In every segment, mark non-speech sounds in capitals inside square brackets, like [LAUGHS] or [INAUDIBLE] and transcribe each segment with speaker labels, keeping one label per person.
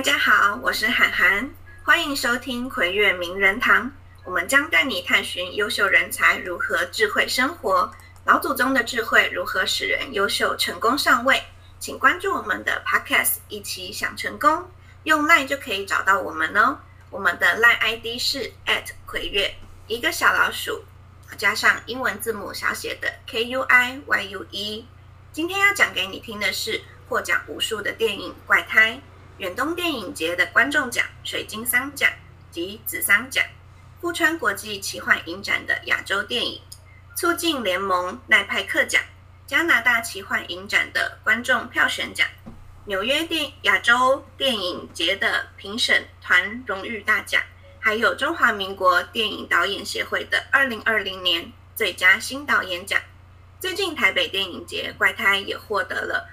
Speaker 1: 大家好，我是涵涵，欢迎收听葵月名人堂。我们将带你探寻优秀人才如何智慧生活，老祖宗的智慧如何使人优秀成功上位。请关注我们的 Podcast，一起想成功。用 LINE 就可以找到我们哦。我们的 LINE ID 是葵月，一个小老鼠加上英文字母小写的 K U I Y U E。今天要讲给你听的是获奖无数的电影《怪胎》。远东电影节的观众奖、水晶桑奖及紫桑奖，富川国际奇幻影展的亚洲电影促进联盟奈派克奖，加拿大奇幻影展的观众票选奖，纽约电亚洲电影节的评审团荣誉大奖，还有中华民国电影导演协会的二零二零年最佳新导演奖。最近台北电影节《怪胎》也获得了。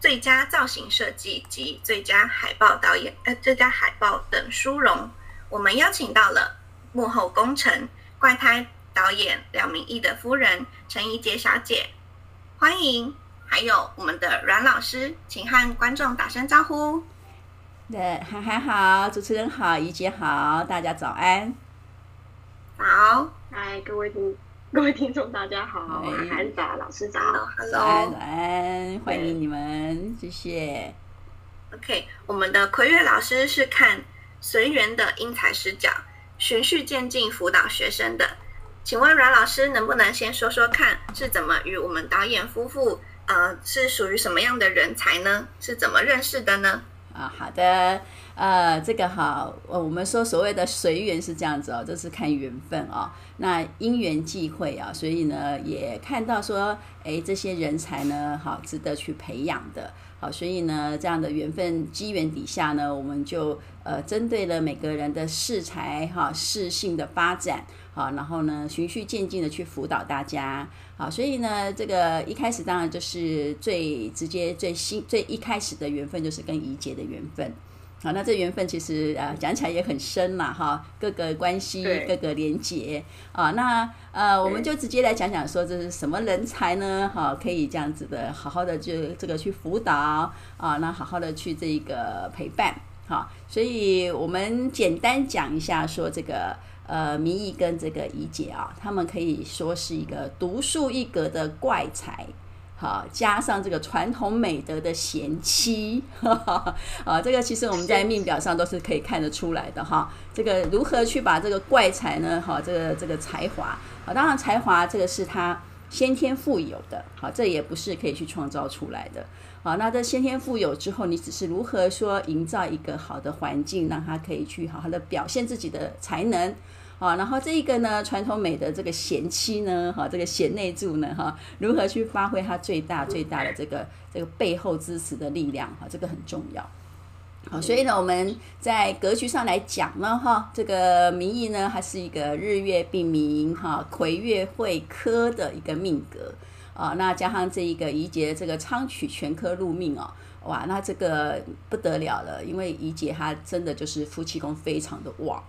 Speaker 1: 最佳造型设计及最佳海报导演，呃，最佳海报等殊荣。我们邀请到了幕后功臣怪胎导演廖明义的夫人陈怡洁小姐，欢迎。还有我们的阮老师，请和观众打声招呼。
Speaker 2: 对，涵涵好，主持人好，怡姐好，大家早安。
Speaker 1: 好，
Speaker 3: 嗨，各位听。[LAUGHS] 各位听众，大家好，涵涵早，老师早
Speaker 2: ，Hello，早安，早安，欢迎你们，谢谢。
Speaker 1: OK，我们的葵月老师是看随缘的因材施教，循序渐进辅导学生的。请问阮老师能不能先说说看，是怎么与我们导演夫妇，呃，是属于什么样的人才呢？是怎么认识的呢？
Speaker 2: 啊，好的。呃，这个好，我们说所谓的随缘是这样子哦，这是看缘分哦。那因缘际会啊，所以呢，也看到说，哎，这些人才呢，好值得去培养的，好，所以呢，这样的缘分机缘底下呢，我们就呃，针对了每个人的适才哈、适性的发展，好，然后呢，循序渐进的去辅导大家，好，所以呢，这个一开始当然就是最直接、最新、最一开始的缘分，就是跟怡洁的缘分。好，那这缘分其实呃，讲起来也很深嘛，哈，各个关系，各个连结啊，那呃，我们就直接来讲讲说，这是什么人才呢？哈，可以这样子的，好好的就这个去辅导啊，那好好的去这个陪伴，哈，所以我们简单讲一下，说这个呃，明毅跟这个怡姐啊，他们可以说是一个独树一格的怪才。好，加上这个传统美德的贤妻，[LAUGHS] 啊，这个其实我们在命表上都是可以看得出来的哈。这个如何去把这个怪才呢？哈，这个这个才华，啊，当然才华这个是他先天富有的，好，这也不是可以去创造出来的。好，那这先天富有之后，你只是如何说营造一个好的环境，让他可以去好好的表现自己的才能。啊，然后这一个呢，传统美的这个贤妻呢，哈，这个贤内助呢，哈，如何去发挥他最大最大的这个这个背后支持的力量，哈，这个很重要。好，所以呢，我们在格局上来讲呢，哈，这个明毅呢，还是一个日月并明，哈，魁月会科的一个命格，啊，那加上这一个怡洁这个昌曲全科入命哦，哇，那这个不得了了，因为怡洁她真的就是夫妻宫非常的旺。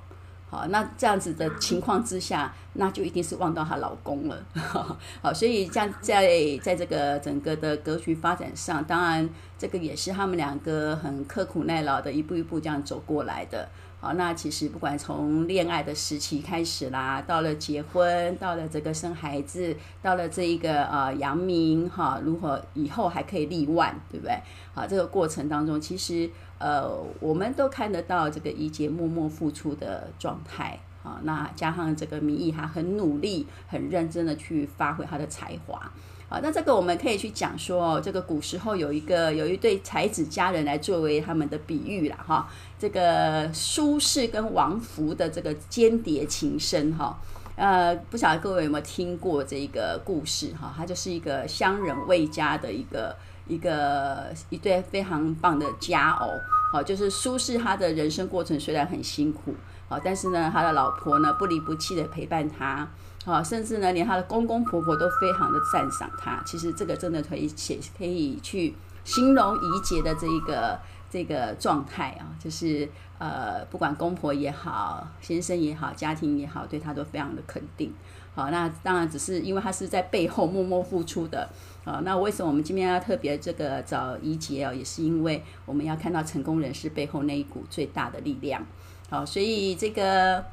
Speaker 2: 好，那这样子的情况之下，那就一定是旺到她老公了。[LAUGHS] 好，所以这样在在这个整个的格局发展上，当然这个也是他们两个很刻苦耐劳的一步一步这样走过来的。好，那其实不管从恋爱的时期开始啦，到了结婚，到了这个生孩子，到了这一个呃扬名哈，如何以后还可以立万，对不对？好，这个过程当中，其实。呃，我们都看得到这个怡洁默默付出的状态啊，那加上这个民意他很努力、很认真的去发挥他的才华啊，那这个我们可以去讲说，这个古时候有一个有一对才子佳人来作为他们的比喻了哈，这个苏轼跟王弗的这个鶼鰈情深哈，呃，不晓得各位有没有听过这个故事哈，它就是一个乡人为家的一个。一个一对非常棒的佳偶，好，就是苏轼他的人生过程虽然很辛苦，好，但是呢，他的老婆呢不离不弃的陪伴他，好，甚至呢连他的公公婆婆都非常的赞赏他。其实这个真的可以写，可以去形容怡洁的这一个这个状态啊，就是呃，不管公婆也好，先生也好，家庭也好，对他都非常的肯定。好，那当然只是因为他是在背后默默付出的。好，那为什么我们今天要特别这个找怡洁哦，也是因为我们要看到成功人士背后那一股最大的力量。好，所以这个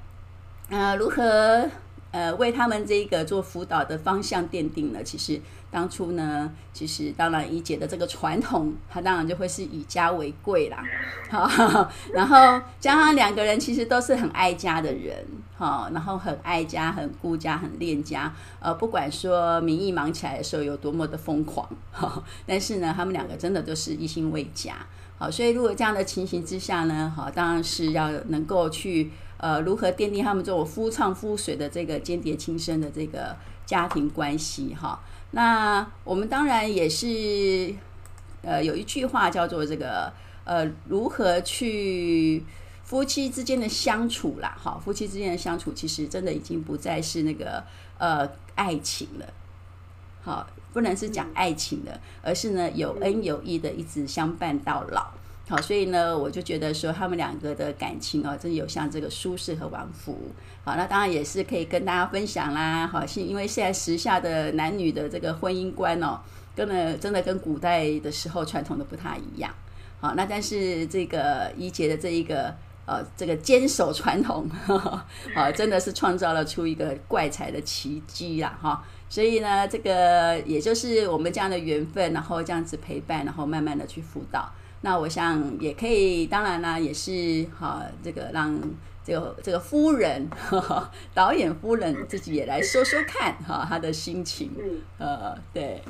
Speaker 2: 呃，如何呃为他们这个做辅导的方向奠定了？其实。当初呢，其实当然怡姐的这个传统，她当然就会是以家为贵啦。好，[LAUGHS] 然后加上两个人其实都是很爱家的人，好，然后很爱家、很顾家、很恋家。呃，不管说名义忙起来的时候有多么的疯狂，哈，[LAUGHS] 但是呢，他们两个真的都是一心为家。好，所以如果这样的情形之下呢，好，当然是要能够去呃如何奠定他们这种夫唱妇随的这个鶼鰈情深的这个家庭关系，哈。那我们当然也是，呃，有一句话叫做这个，呃，如何去夫妻之间的相处啦，哈，夫妻之间的相处其实真的已经不再是那个呃爱情了，好，不能是讲爱情的，而是呢有恩有义的一直相伴到老。好，所以呢，我就觉得说他们两个的感情哦，真的有像这个苏轼和王弗。好，那当然也是可以跟大家分享啦。好，是因为现在时下的男女的这个婚姻观哦，跟呢真的跟古代的时候传统的不太一样。好，那但是这个怡洁的这一个呃这个坚守传统，[LAUGHS] 啊，真的是创造了出一个怪才的奇迹啦哈。所以呢，这个也就是我们这样的缘分，然后这样子陪伴，然后慢慢的去辅导。那我想也可以，当然啦，也是哈，这个让这个这个夫人 [LAUGHS] 导演夫人自己也来说说看哈，他的心情。嗯，呃，对，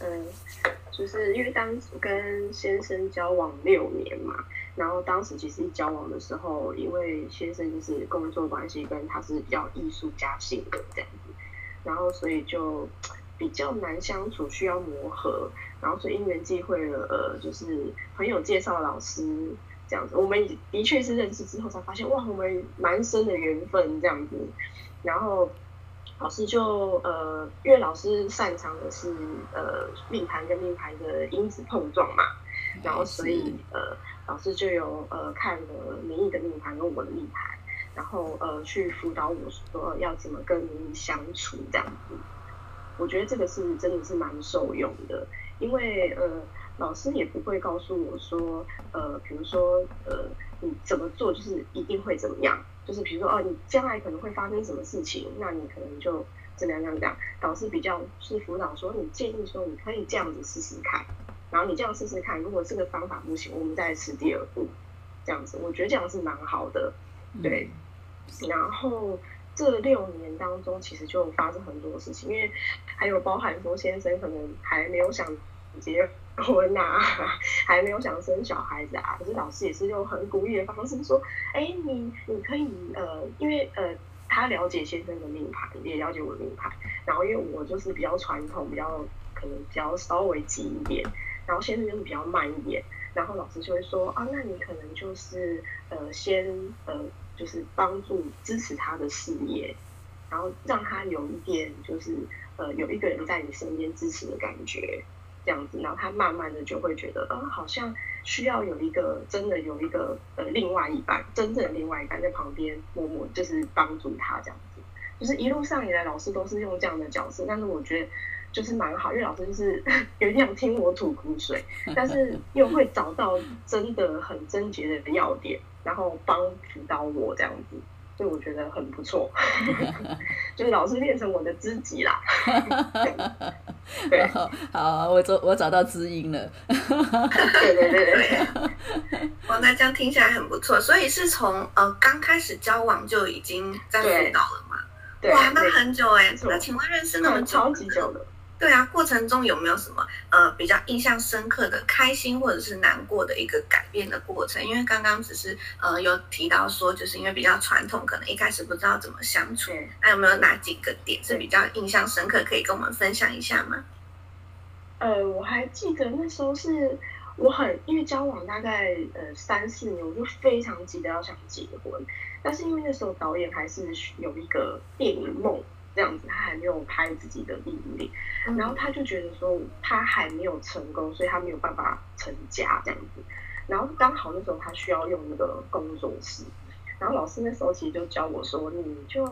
Speaker 3: 嗯，就是因为当时跟先生交往六年嘛，然后当时其实一交往的时候，因为先生就是工作关系，跟他是比较艺术家性格这样子，然后所以就比较难相处，需要磨合。然后所以因缘际会了，呃，就是朋友介绍老师这样子，我们的确是认识之后才发现，哇，我们蛮深的缘分这样子。然后老师就呃，因为老师擅长的是呃命盘跟命盘的因子碰撞嘛，然后所以呃老师就有呃看了名义的命盘跟我的命盘，然后呃去辅导我说要怎么跟名义相处这样子。我觉得这个是真的是蛮受用的。因为呃，老师也不会告诉我说，呃，比如说呃，你怎么做就是一定会怎么样，就是比如说哦，你将来可能会发生什么事情，那你可能就怎么样怎么样。导师比较是辅导说，你建议说你可以这样子试试看，然后你这样试试看，如果这个方法不行，我们再试第二步，这样子，我觉得这样是蛮好的，对。然后这六年当中，其实就发生很多事情，因为还有包含说先生可能还没有想。结婚啊，[LAUGHS] 还没有想生小孩子啊，可是老师也是用很鼓励的方式说，哎，你你可以呃，因为呃，他了解先生的命盘，也了解我的命盘，然后因为我就是比较传统，比较可能比较稍微急一点，然后先生就是比较慢一点，然后老师就会说啊，那你可能就是呃，先呃，就是帮助支持他的事业，然后让他有一点就是呃，有一个人在你身边支持的感觉。这样子，然后他慢慢的就会觉得，呃，好像需要有一个真的有一个呃另外一半，真正的另外一半在旁边默默就是帮助他这样子，就是一路上以来老师都是用这样的角色，但是我觉得就是蛮好，因为老师就是 [LAUGHS] 有点想听我吐苦水，[LAUGHS] 但是又会找到真的很症结的要点，然后帮辅导我这样子。所以我觉得很不错，[LAUGHS] 就是老师变成我的知己啦。对，好，
Speaker 2: 好，我找我找到知音了。
Speaker 3: 对对对对，
Speaker 1: 哇，那这样听起来很不错。所以是从呃刚开始交往就已经在辅导了嘛？
Speaker 3: 对，
Speaker 1: 哇，那很久哎。那请问认识那么
Speaker 3: 超级久的。
Speaker 1: 对啊，过程中有没有什么呃比较印象深刻的、开心或者是难过的一个改变的过程？因为刚刚只是呃有提到说，就是因为比较传统，可能一开始不知道怎么相处。那有没有哪几个点是比较印象深刻，可以跟我们分享一下吗？
Speaker 3: 呃，我还记得那时候是我很因为交往大概呃三四年，我就非常急着要想结婚，但是因为那时候导演还是有一个电影梦。这样子，他还没有拍自己的电影，然后他就觉得说他还没有成功，所以他没有办法成家这样子。然后刚好那时候他需要用那个工作室，然后老师那时候其实就教我说，你就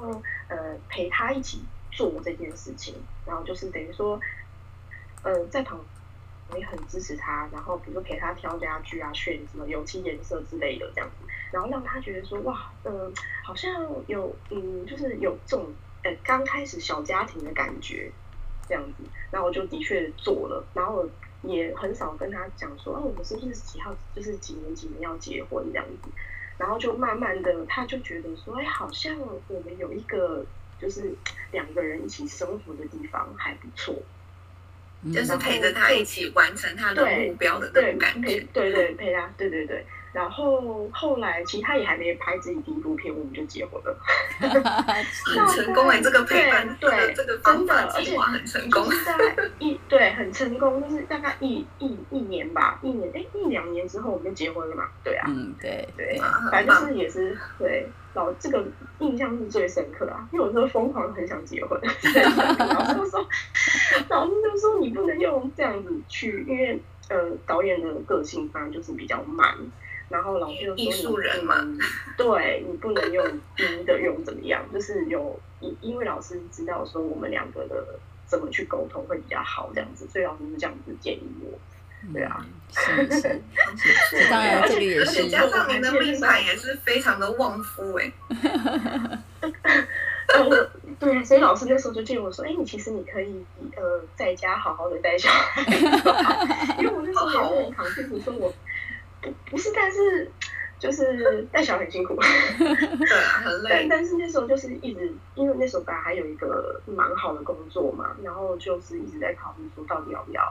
Speaker 3: 呃陪他一起做这件事情，然后就是等于说，呃在旁也很支持他，然后比如说陪他挑家具啊、选什么油漆颜色之类的这样子，然后让他觉得说哇，嗯、呃，好像有嗯，就是有这种呃刚开始小家庭的感觉。这样子，然后我就的确做了，然后也很少跟他讲说，哦，我们是不是几号，就是几年几年要结婚这样子，然后就慢慢的，他就觉得说，哎，好像我们有一个就是两个人一起生活的地方还不错，
Speaker 1: 就是陪着他一起完成他的目标的那种感觉，
Speaker 3: 对对，对，陪他，对对对。然后后来，其实他也还没拍自己第一部片，我们就结婚了，[LAUGHS]
Speaker 1: 很成功哎、欸！这个陪伴，对，对这个真的，而且很成功，
Speaker 3: 在一对很成功，就是大概一一一年吧，一年哎一两年之后我们就结婚了嘛，对啊，
Speaker 2: 嗯对
Speaker 3: 对，反正就是也是对老这个印象是最深刻啊，因为我说疯狂很想结婚，[LAUGHS] 老师就说老师就说你不能用这样子去，因为呃导演的个性反正就是比较慢。然后老师就说：“艺术人嘛，对你不能用低的用怎么样？就是有因因为老师知道说我们两个的怎么去沟通会比较好这样子，所以老师是这样子建议我。对啊，
Speaker 2: 是是，[LAUGHS] 是当然这个也是。
Speaker 1: 加上您的命盘也是非常的旺夫 [LAUGHS] 哎。
Speaker 3: 对，所以老师那时候就建议我说：哎，你其实你可以呃在家好好的带小孩，[LAUGHS] 因为我那时候也是很扛，就是说我。”不不是，但是就是 [LAUGHS] 带小孩很辛苦，
Speaker 1: 对啊，很累。[LAUGHS]
Speaker 3: 但但是那时候就是一直，因为那时候本来还有一个蛮好的工作嘛，然后就是一直在考虑说到底要不要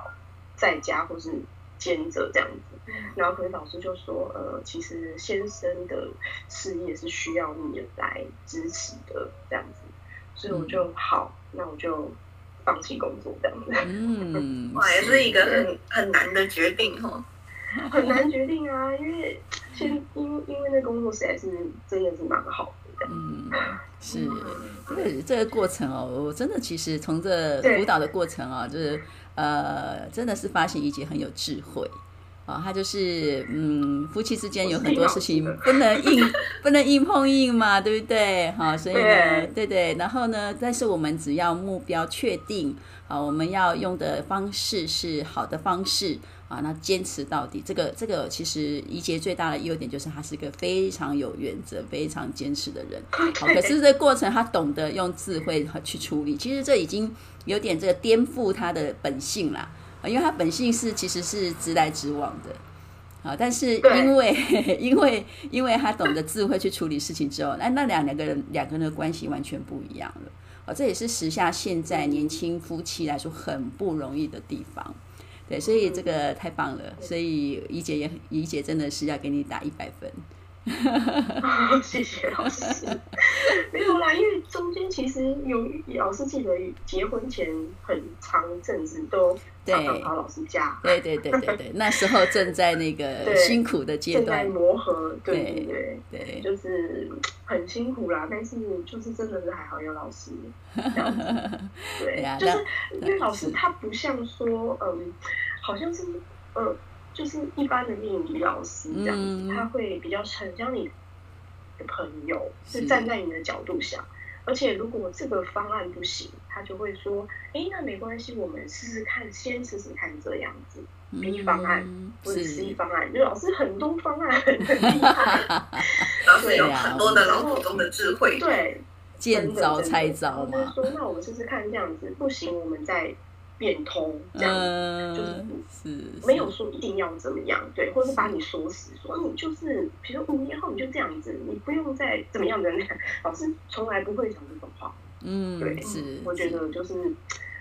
Speaker 3: 在家或是兼着这样子。然后可能老师就说，呃，其实先生的事业是需要你来支持的这样子，所以我就好，那我就放弃工作这样子。
Speaker 2: 嗯，[LAUGHS]
Speaker 1: 哇，也是一个很很难的决定哦。[LAUGHS]
Speaker 3: 很难决定啊，因为先因为因为那工作实在是真的是蛮好的。
Speaker 2: 嗯，是，因为这个过程哦，我真的其实从这辅导的过程啊、哦，就是呃，真的是发现一姐很有智慧啊，她、哦、就是嗯，夫妻之间有很多事情不能硬 [LAUGHS] 不能硬碰硬嘛，对不对？好、哦，所以呢，对，对对，然后呢，但是我们只要目标确定，好，我们要用的方式是好的方式。啊，那坚持到底，这个这个其实怡杰最大的优点就是他是一个非常有原则、非常坚持的人。[LAUGHS] 好，可是这个过程他懂得用智慧去处理，其实这已经有点这个颠覆他的本性啦。啊，因为他本性是其实是直来直往的。啊，但是因为 [LAUGHS] 因为因为他懂得智慧去处理事情之后，那那两两个人两个人的关系完全不一样了。啊，这也是时下现在年轻夫妻来说很不容易的地方。对，所以这个太棒了，所以怡姐也怡姐真的是要给你打一百分。
Speaker 3: 哦，[LAUGHS] 谢谢老师。没有啦，因为中间其实有老师记得结婚前很长一阵子都常常跑老师家。
Speaker 2: 对对对对对，那时候正在那个 [LAUGHS] 辛苦的阶段，
Speaker 3: 正在磨合。对对对，
Speaker 2: 对，
Speaker 3: 就是很辛苦啦。但是就是真的是还好有老师这样子。[LAUGHS] 对呀，就是因为老师他不像说嗯，好像是呃。就是一般的命理老师这样子，嗯、他会比较很像你的朋友，是站在你的角度想。而且如果这个方案不行，他就会说：“哎，那没关系，我们试试看，先试试看这样子。”B 方案或者 C 方案，就老师很多方案很厉害，[LAUGHS]
Speaker 1: 老师有很多的老祖宗的智慧，
Speaker 3: 对，
Speaker 2: 见招拆招嘛。
Speaker 3: 就是说，那我们试试看这样子，不行，我们再。变通这样就是没有说一定要怎么样，对，或者是把你锁死，说你就是，比如说五年后你就这样子，你不用再怎么样的。[LAUGHS] 老师从来不会讲这种话，嗯，对，是，我觉得就是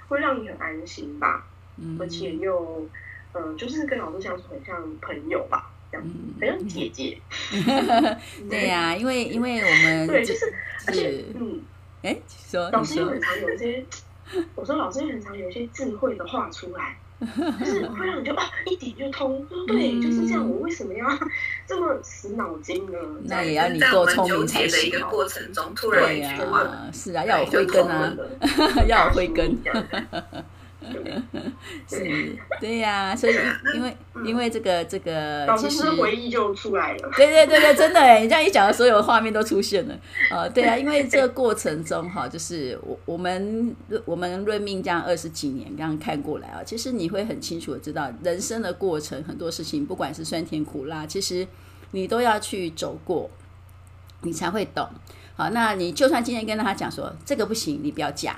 Speaker 3: 会让你很安心吧，嗯，而且又，呃，就是跟老师相处很像朋友吧，这样子，很像姐姐。[LAUGHS]
Speaker 2: 对呀，因为因为我们
Speaker 3: 对，就是而且嗯，
Speaker 2: 哎，说
Speaker 3: 老师又很常有一些。[LAUGHS] 我说老师也很常有一些智慧的话出来，[LAUGHS] 就是会让你就哦一点就通，说对，就是这样。我为什么要 [LAUGHS] 这么死脑筋呢？
Speaker 2: 那也要你够聪明才
Speaker 1: 行。的一个过程中，突然
Speaker 2: 一句话，是啊，要有慧根啊，要有慧根。[LAUGHS] 是，对呀、啊，所以因为因为这个这个，
Speaker 3: 其实回忆就出来了。
Speaker 2: 对对对对，真的哎，你这样一讲，所有的画面都出现了。呃，[LAUGHS] 对啊，因为这个过程中哈，就是我我们我们论命这样二十几年，这样看过来啊，其实你会很清楚的知道人生的过程，很多事情不管是酸甜苦辣，其实你都要去走过，你才会懂。好，那你就算今天跟他讲说这个不行，你不要嫁。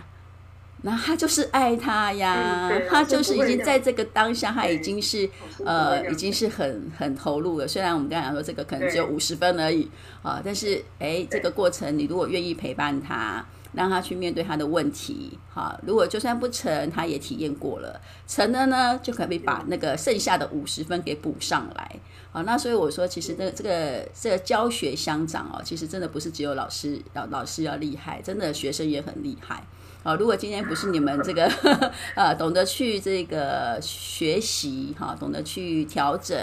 Speaker 2: 那他就是爱他呀，嗯、他就是已经在这个当下，他已经是呃，已经是很很投入了。虽然我们刚才讲说这个可能只有五十分而已啊，但是哎，这个过程你如果愿意陪伴他，让他去面对他的问题，哈，如果就算不成，他也体验过了，成了呢，就可以把那个剩下的五十分给补上来。好，那所以我说，其实这这个这个教学相长哦，其实真的不是只有老师要老师要厉害，真的学生也很厉害。啊，如果今天不是你们这个 [LAUGHS] 呃懂得去这个学习哈，懂得去调整，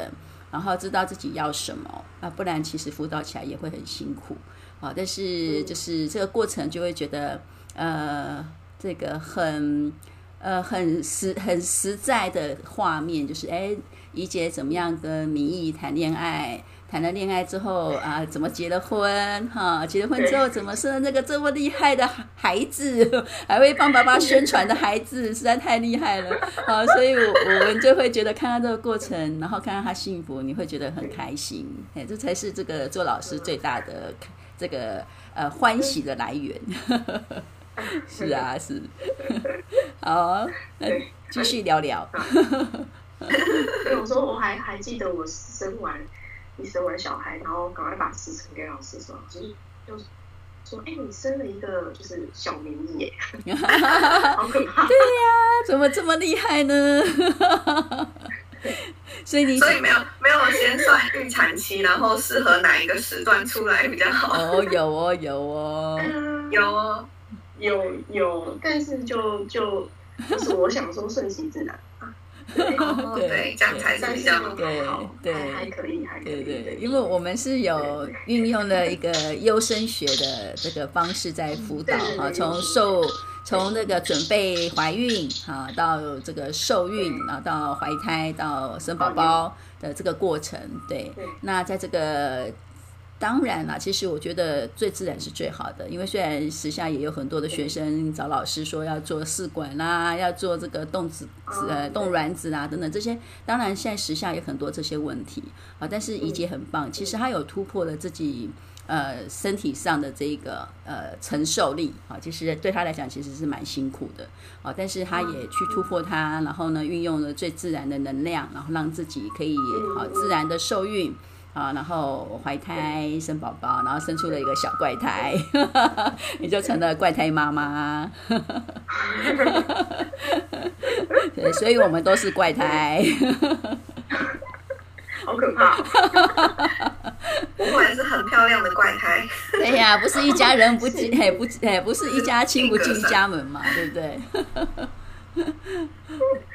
Speaker 2: 然后知道自己要什么啊，不然其实辅导起来也会很辛苦啊。但是就是这个过程就会觉得呃这个很呃很实很实在的画面，就是哎怡姐怎么样跟明义谈恋爱。谈了恋爱之后啊，怎么结了婚？哈，结了婚之后怎么生了那个这么厉害的孩子，[LAUGHS] 还会帮爸爸宣传的孩子，实在太厉害了。好，所以我我们就会觉得看到这个过程，然后看到他幸福，你会觉得很开心。哎，这才是这个做老师最大的这个呃欢喜的来源。[LAUGHS] 是啊，是。[LAUGHS] 好，那继续聊聊。
Speaker 3: 有时候我还还记得我生完。你生完小孩，然后赶快把时辰给老师说，就是就说：“哎、欸，你生了一个就是小明义耶，[LAUGHS] 好可怕。”对
Speaker 2: 呀、啊，怎么这么厉害呢？[LAUGHS] 所以你
Speaker 1: 所以没有没有先算预产期，然后适合哪一个时段出来比较好？
Speaker 2: 哦，有哦，有哦，
Speaker 1: 有哦，
Speaker 3: 有有，但是就就就是我想说顺其自然。对，对，这样才是比较好。对对，还可以，还可以。对对，
Speaker 2: 因为我们是有运用了一个优生学的这个方式在辅导哈，从受从那个准备怀孕哈到这个受孕，然后到怀胎到生宝宝的这个过程。对，那在这个。当然啦，其实我觉得最自然是最好的，因为虽然时下也有很多的学生找老师说要做试管啦，要做这个冻子呃冻卵子啊等等这些，当然现在时下有很多这些问题啊，但是怡姐很棒，其实她有突破了自己呃身体上的这个呃承受力啊，其实对她来讲其实是蛮辛苦的啊，但是她也去突破它，然后呢运用了最自然的能量，然后让自己可以好自然的受孕。啊，然后怀胎生宝宝，然后生出了一个小怪胎，[LAUGHS] 你就成了怪胎妈妈。[LAUGHS] 对，所以我们都是怪胎。
Speaker 3: 好可怕！
Speaker 1: 不过也是很漂亮的怪胎。
Speaker 2: 对呀，不是一家人不进，嘿不哎不是一家亲不进家门嘛，对不对？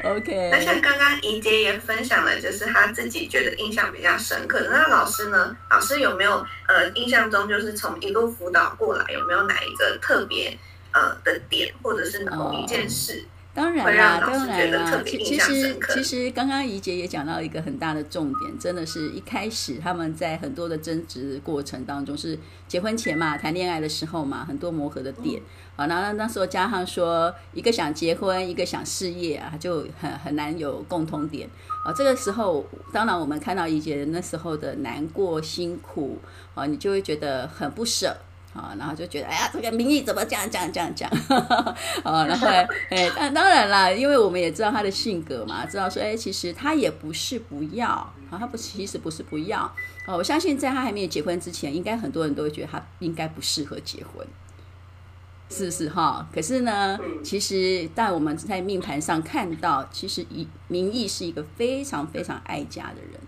Speaker 2: OK，
Speaker 1: 那像刚刚怡姐也分享了，就是她自己觉得印象比较深刻的。那老师呢？老师有没有呃印象中就是从一路辅导过来，有没有哪一个特别呃的点，或者是某一件事？哦
Speaker 2: 当然啦，当然啦。其其实其实刚刚怡姐也讲到一个很大的重点，真的是一开始他们在很多的争执过程当中，是结婚前嘛，谈恋爱的时候嘛，很多磨合的点。好，然后那时候加上说一个想结婚，一个想事业啊，就很很难有共同点。啊，这个时候当然我们看到怡姐那时候的难过辛苦啊，你就会觉得很不舍。啊，然后就觉得，哎呀，这个名义怎么这样这样这样讲？[LAUGHS] 啊，然后来，哎，但当然啦，因为我们也知道他的性格嘛，知道说，哎，其实他也不是不要，啊，他不，其实不是不要。哦，我相信在他还没有结婚之前，应该很多人都会觉得他应该不适合结婚，是不是哈？可是呢，其实在我们在命盘上看到，其实以名义是一个非常非常爱家的人。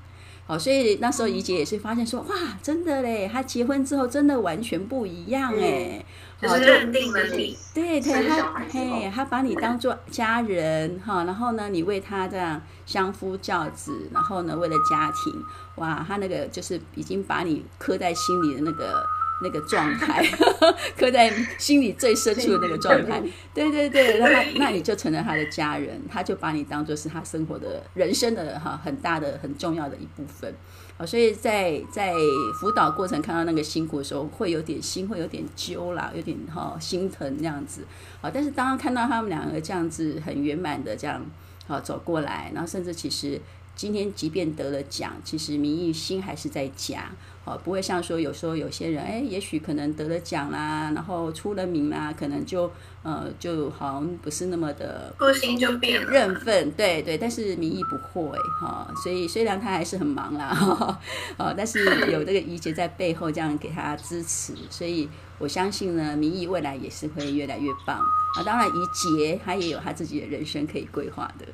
Speaker 2: 好，所以那时候怡姐也是发现说，哇，真的嘞，她结婚之后真的完全不一样哎，
Speaker 1: 嗯、就是认定了你，
Speaker 2: 对对，她嘿，她把你当做家人哈，然后呢，你为她这样相夫教子，然后呢，为了家庭，哇，她那个就是已经把你刻在心里的那个那个状态，[LAUGHS] 刻在心里最深处的那个状态。对对对，那那你就成了他的家人，他就把你当做是他生活的人生的哈很大的很重要的一部分。好，所以在在辅导过程看到那个辛苦的时候，会有点心会有点揪啦，有点哈心疼那样子。好，但是当看到他们两个这样子很圆满的这样好走过来，然后甚至其实。今天即便得了奖，其实明意心还是在家，哦，不会像说有时候有些人，哎，也许可能得了奖啦，然后出了名啦，可能就呃就好像不是那么的，
Speaker 1: 个性就变了，
Speaker 2: 认份，对对，但是明意不会哈，所以虽然他还是很忙啦，哈，[LAUGHS] 哦，但是有这个怡姐在背后这样给他支持，所以我相信呢，明意未来也是会越来越棒啊。当然，怡杰他也有他自己的人生可以规划的。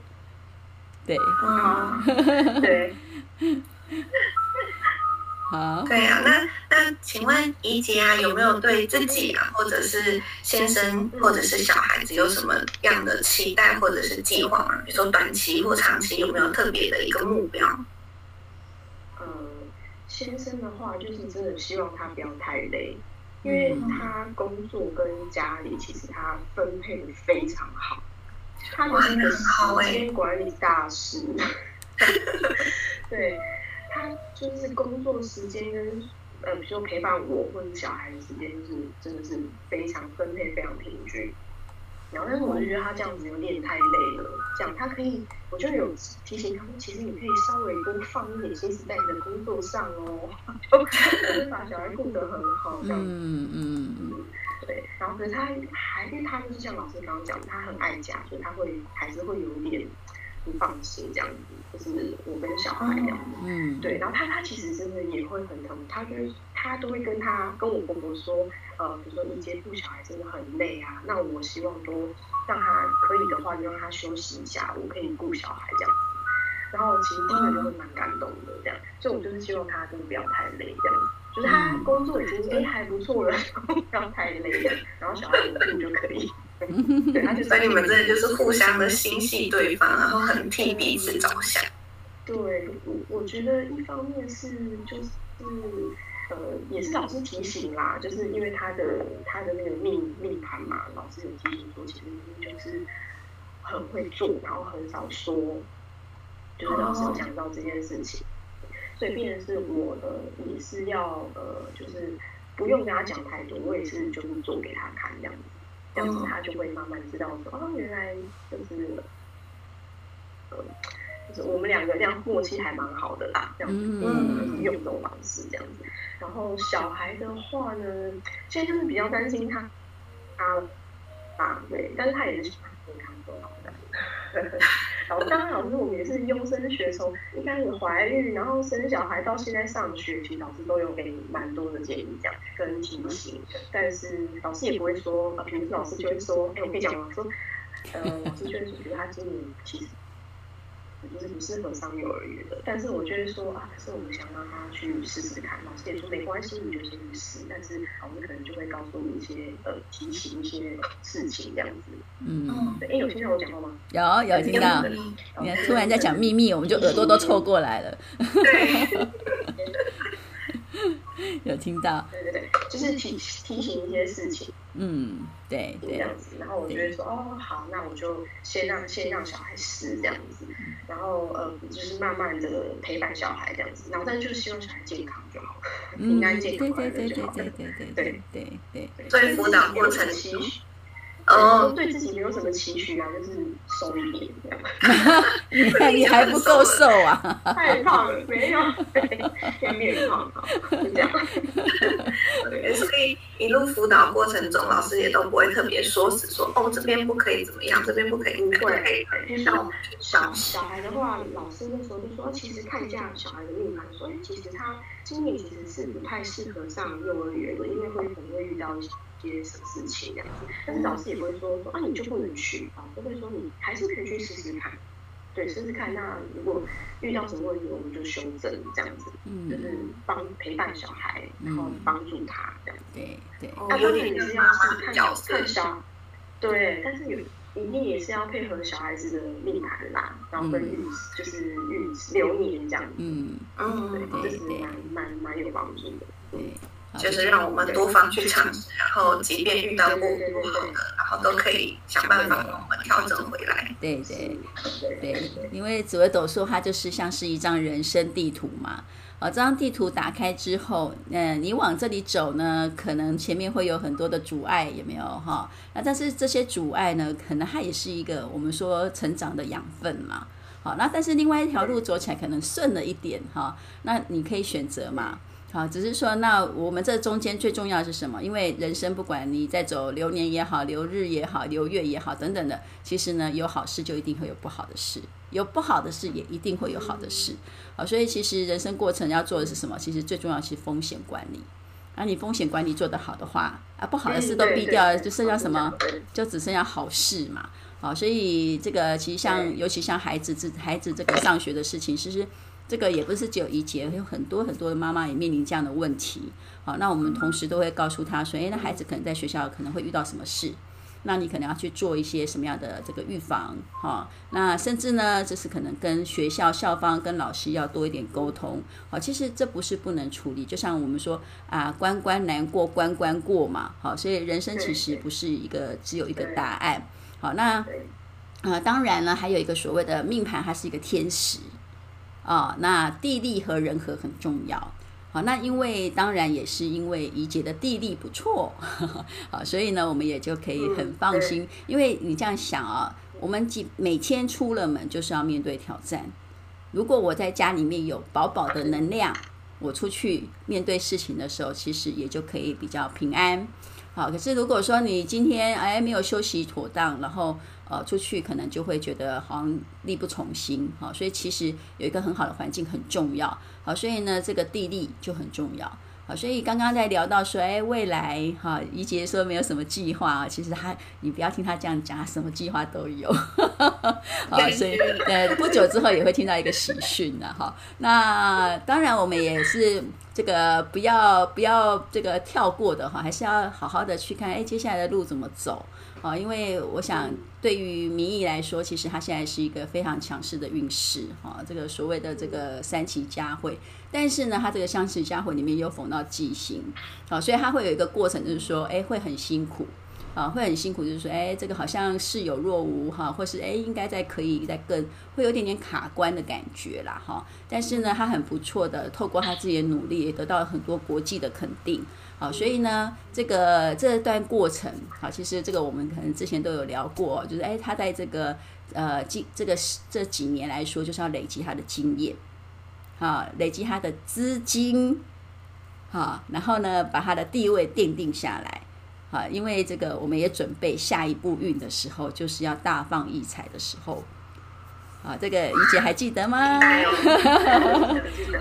Speaker 2: 对，
Speaker 3: 嗯，对，[LAUGHS]
Speaker 2: 好，
Speaker 1: 对啊，那那请问怡姐啊，有没有对自己啊，或者是先生，或者是小孩子，有什么样的期待或者是计划啊？比如说短期或长期，有没有特别的一个目标？
Speaker 3: 嗯，先生的话，就是真的希望他不要太累，因为他工作跟家里其实他分配的非常好。他们是个时间管理大师，对，他就是工作时间跟呃，比如说陪伴我或者小孩的时间，就是真的是非常分配非常平均。然后，但是我就觉得他这样子有点太累了。这样他可以，我就有提醒他们，其实你可以稍微多放一点心思在你的工作上哦，[LAUGHS] 就把小孩顾得很好，这样子。嗯嗯嗯。对，然后可是他还，因为他就是像老师刚刚讲的，他很爱家，所以他会还是会有一点不放心这样子，就是我跟小孩这样子。嗯，对，然后他他其实真的也会很疼，他就是他都会跟他跟我婆婆说，呃，比如说你接顾小孩真的很累啊，那我希望多让他可以的话就让他休息一下，我可以顾小孩这样子。然后其实听了就会蛮感动的这样，所以我就是希望他真的不要太累这样子。就是他工作已经哎还不错了，不要太累了，然后小孩稳定就可以。对，[LAUGHS] 他就
Speaker 1: 所以你们真的就是互相的心系对方，然后很替彼此着想。
Speaker 3: 对，我我觉得一方面是就是呃也是老师提醒啦，就是因为他的他的那个命命盘嘛，老师有提醒说，其实就是很会做，然后很少说，就是老师有讲到这件事情。所以，变成是我的，也是要呃，就是不用跟他讲太多，我也是就是做给他看这样子，这样子他就会慢慢知道说，哦，原来就是，嗯，就是我们两个这样默契还蛮好的啦，这样子，嗯，用这种方式这样子。然后小孩的话呢，现在就是比较担心他，他啊，对，但是他也是健康做好的。[LAUGHS] 然后当然，老师我们也是优生学，从一开始怀孕，然后生小孩到现在上学，其实老师都有给你蛮多的建议讲跟提醒。但是老师也不会说，平时老师就会说，哎，我跟你讲吗，说，呃，老师就会觉得他今年其实。就是不适合上幼儿园的，但是我觉得说啊，可是我们想让他去试试看。老师也说没关系，你就先去试。但是老师可能就会告诉你一些呃，提醒一些事情这样子。嗯，对。哎，有听到我讲话吗？
Speaker 2: 有，有听到。你看，突然在讲秘密，我们就耳朵都凑过来了。
Speaker 1: 对。
Speaker 2: 有听到。
Speaker 3: 对对对，就是提提醒一些事情。
Speaker 2: 嗯，对对，
Speaker 3: 这样子，然后我就会说，哦，好，那我就先让先让小孩试这样子，然后呃，就是慢慢的陪伴小孩这样子，然后但是就是希望小孩健康就好，平安健康快乐就好，对对对对对对对，
Speaker 1: 所以辅导过程期。
Speaker 3: 哦，对自己没有什么期许啊，就是瘦一点这样。[LAUGHS]
Speaker 2: 你还不够瘦啊！[LAUGHS]
Speaker 3: 太胖了，没有，变面胖了，就这样。
Speaker 1: 对，所以一路辅导过程中，老师也都不会特别说死说哦，这边不可以怎么样，这边不可以，不会。
Speaker 3: 小小小孩的话，老师那时候就说，其实看一下小孩的命盘，所以，其实他今年其实是不太适合上幼儿园的，因为会可能会遇到一些。什么事情这样子，但是老师也不会说说啊，你就不能去老师会说你还是可以去试试看，对，试试看。那如果遇到什么问题，我们就修正这样子，嗯，就是帮陪伴小孩，然后帮助他这样子，
Speaker 2: 对对。
Speaker 3: 哦，有点是要看小看小，对，但是有一定也是要配合小孩子的命盘啦，然后跟运就是运流年这样子，嗯。嗯，对，这是蛮蛮蛮有帮助的，对。
Speaker 1: 就是让我们多方去尝试，然后即便遇到过不好的，然后都可以想办法帮我们调整回来。
Speaker 2: 对对对，因为紫微斗数它就是像是一张人生地图嘛。啊，这张地图打开之后，嗯，你往这里走呢，可能前面会有很多的阻碍，有没有哈？那但是这些阻碍呢，可能它也是一个我们说成长的养分嘛。好，那但是另外一条路走起来可能顺了一点哈，那你可以选择嘛。好，只是说那我们这中间最重要的是什么？因为人生不管你在走流年也好，流日也好，流月也好等等的，其实呢，有好事就一定会有不好的事。有不好的事，也一定会有好的事，好，所以其实人生过程要做的是什么？其实最重要的是风险管理。而你风险管理做得好的话，啊，不好的事都避掉了，就剩下什么？就只剩下好事嘛。好，所以这个其实像，尤其像孩子这孩子这个上学的事情，其实这个也不是只有一节，有很多很多的妈妈也面临这样的问题。好，那我们同时都会告诉他说，诶，那孩子可能在学校可能会遇到什么事。那你可能要去做一些什么样的这个预防哈？那甚至呢，就是可能跟学校校方、跟老师要多一点沟通。好，其实这不是不能处理，就像我们说啊，关关难过关关过嘛。好，所以人生其实不是一个只有一个答案。好，那啊，当然呢，还有一个所谓的命盘，它是一个天时啊。那地利和人和很重要。好，那因为当然也是因为怡姐的地利不错，好，[LAUGHS] 所以呢，我们也就可以很放心。因为你这样想啊，我们几每天出了门就是要面对挑战。如果我在家里面有饱饱的能量，我出去面对事情的时候，其实也就可以比较平安。好，可是如果说你今天哎没有休息妥当，然后呃出去可能就会觉得好像力不从心。好，所以其实有一个很好的环境很重要。好，所以呢，这个地利就很重要。好，所以刚刚在聊到说，哎，未来哈，怡洁说没有什么计划啊，其实他，你不要听他这样讲，什么计划都有。[LAUGHS] 好，所以呃，不久之后也会听到一个喜讯的哈。那当然，我们也是这个不要不要这个跳过的哈，还是要好好的去看，哎，接下来的路怎么走。啊，因为我想，对于民意来说，其实它现在是一个非常强势的运势，哈，这个所谓的这个三期佳会，但是呢，他这个三期佳会里面又逢到忌星，啊，所以他会有一个过程，就是说，哎，会很辛苦，啊，会很辛苦，就是说，哎，这个好像似有若无，哈，或是哎，应该再可以再更，会有点点卡关的感觉啦，哈，但是呢，他很不错的，透过他自己的努力，也得到了很多国际的肯定。好，所以呢，这个这段过程，好，其实这个我们可能之前都有聊过，就是哎，他在这个呃，这这个这几年来说，就是要累积他的经验，好，累积他的资金，好，然后呢，把他的地位奠定下来，好，因为这个我们也准备下一步运的时候，就是要大放异彩的时候。啊，这个怡姐还记得吗？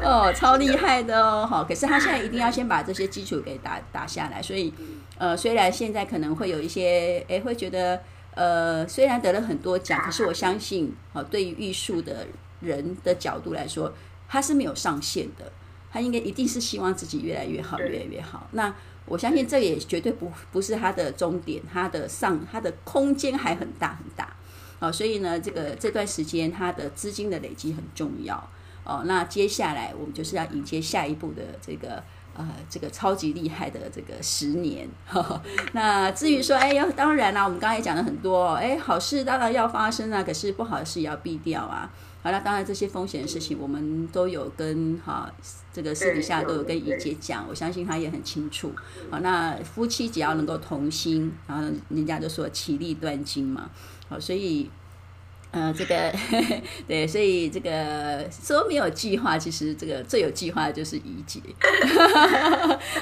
Speaker 2: 哦，超厉害的哦！好，可是她现在一定要先把这些基础给打打下来。所以，呃，虽然现在可能会有一些，哎，会觉得，呃，虽然得了很多奖，可是我相信，啊，对于艺术的人的角度来说，他是没有上限的。他应该一定是希望自己越来越好，越来越好。那我相信这也绝对不不是它的终点，它的上它的空间还很大很大。哦，所以呢，这个这段时间它的资金的累积很重要哦。那接下来我们就是要迎接下一步的这个呃这个超级厉害的这个十年。呵 [LAUGHS] 呵，那至于说，哎哟，当然啦，我们刚才也讲了很多，哎，好事当然要发生啊，可是不好的事也要避掉啊。好，了当然这些风险的事情，我们都有跟哈这个私底下都有跟怡姐讲，我相信她也很清楚。好，那夫妻只要能够同心，然后人家就说其利断金嘛。好，所以，呃，这个 [LAUGHS] 对，所以这个说没有计划，其实这个最有计划的就是怡姐，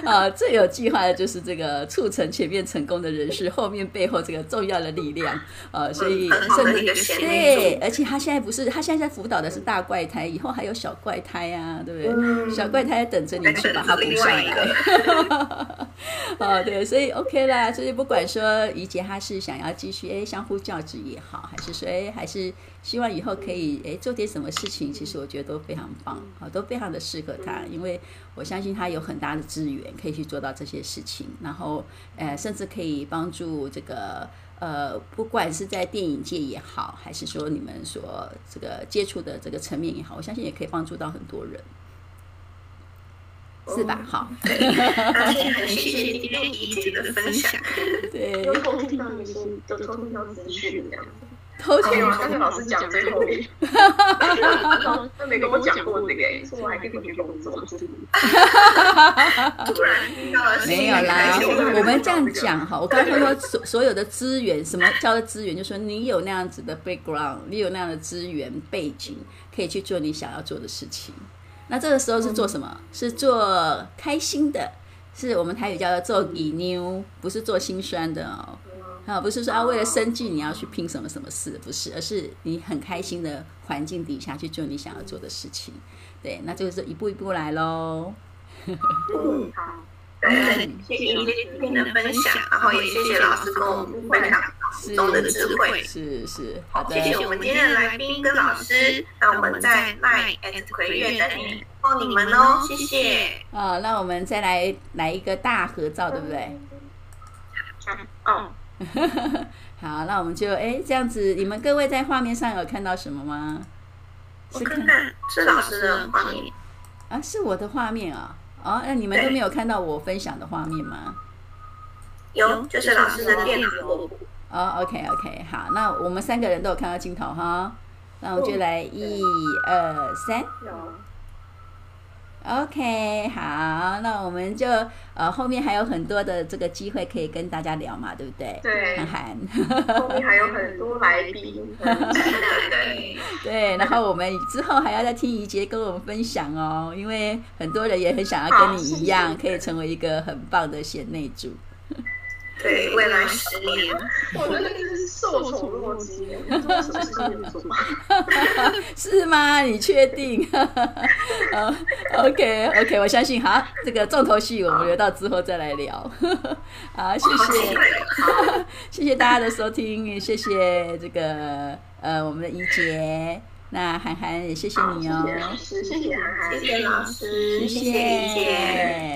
Speaker 2: 啊，[LAUGHS] 最有计划的就是这个促成前面成功的人士，后面背后这个重要的力量，啊，所以甚至对，而且他现在不是，他现在在辅导的是大怪胎，以后还有小怪胎啊，对不对？小怪胎等着你去把它补上来。[LAUGHS] 哦，对，所以 OK 啦。所以不管说怡姐她是想要继续哎相互教子也好，还是说哎还是希望以后可以哎做点什么事情，其实我觉得都非常棒，啊，都非常的适合他，因为我相信他有很大的资源可以去做到这些事情，然后呃甚至可以帮助这个呃不管是在电影界也好，还是说你们所这个接触的这个层面也好，我相信也可以帮助到很多人。是吧？好，
Speaker 1: 而且很谢谢今天怡姐的分享。
Speaker 2: 对，
Speaker 3: 有偷听到你说，有偷听到资讯这样子。
Speaker 2: 偷听
Speaker 3: 吗？但是老师讲最后面，[LAUGHS] 他没跟我讲过这个，说我还可以去工作。[LAUGHS]
Speaker 1: 突然听到了，
Speaker 2: 没有啦。我们这样讲哈，我刚才说所所有的资源，什么叫做资源？就是说你有那样子的 background，你有那样的资源背景，可以去做你想要做的事情。那这个时候是做什么？是做开心的，是我们台语叫做做别扭，不是做心酸的哦。啊，不是说啊，为了生计你要去拼什么什么事，不是，而是你很开心的环境底下去做你想要做的事情。对，那就是一步一步来喽。
Speaker 1: 嗯，好，谢谢你今天的分享，然后也谢谢老师跟我们分享中的智慧。
Speaker 2: 是是，
Speaker 1: 好的，谢谢我们今天的来宾跟老师，那我们在 LINE@ 葵月等你，哦你们哦，谢谢。
Speaker 2: 啊，那我们再来来一个大合照，对不对？
Speaker 1: 哦。[LAUGHS]
Speaker 2: 好，那我们就哎这样子，你们各位在画面上有看到什么吗？
Speaker 1: 是看是老师的画面
Speaker 2: 啊，是我的画面啊，哦，那你们都没有看到我分享的画面吗？
Speaker 1: 有，就是老师的电脑。
Speaker 2: 哦，OK OK，好，那我们三个人都有看到镜头哈，那我们就来一二三。OK，好，那我们就呃后面还有很多的这个机会可以跟大家聊嘛，对不对？
Speaker 3: 对，
Speaker 2: 涵涵，
Speaker 3: 后面还有很多来宾，
Speaker 1: 对 [LAUGHS]
Speaker 2: 对，然后我们之后还要再听怡杰跟我们分享哦，因为很多人也很想要跟你一样，可以成为一个很棒的贤内助。
Speaker 1: 对，未来十年，
Speaker 3: 我真的是受宠若惊。[LAUGHS] [LAUGHS]
Speaker 2: 是吗？你确定？呃，OK OK，我相信。好，这个重头戏我们留到之后再来聊。[LAUGHS] 好，谢谢，谢谢大家的收听，也谢谢这个呃我们的怡姐，那涵涵也谢谢你哦，
Speaker 3: 谢谢涵涵，
Speaker 1: 谢谢老师，
Speaker 2: 谢谢。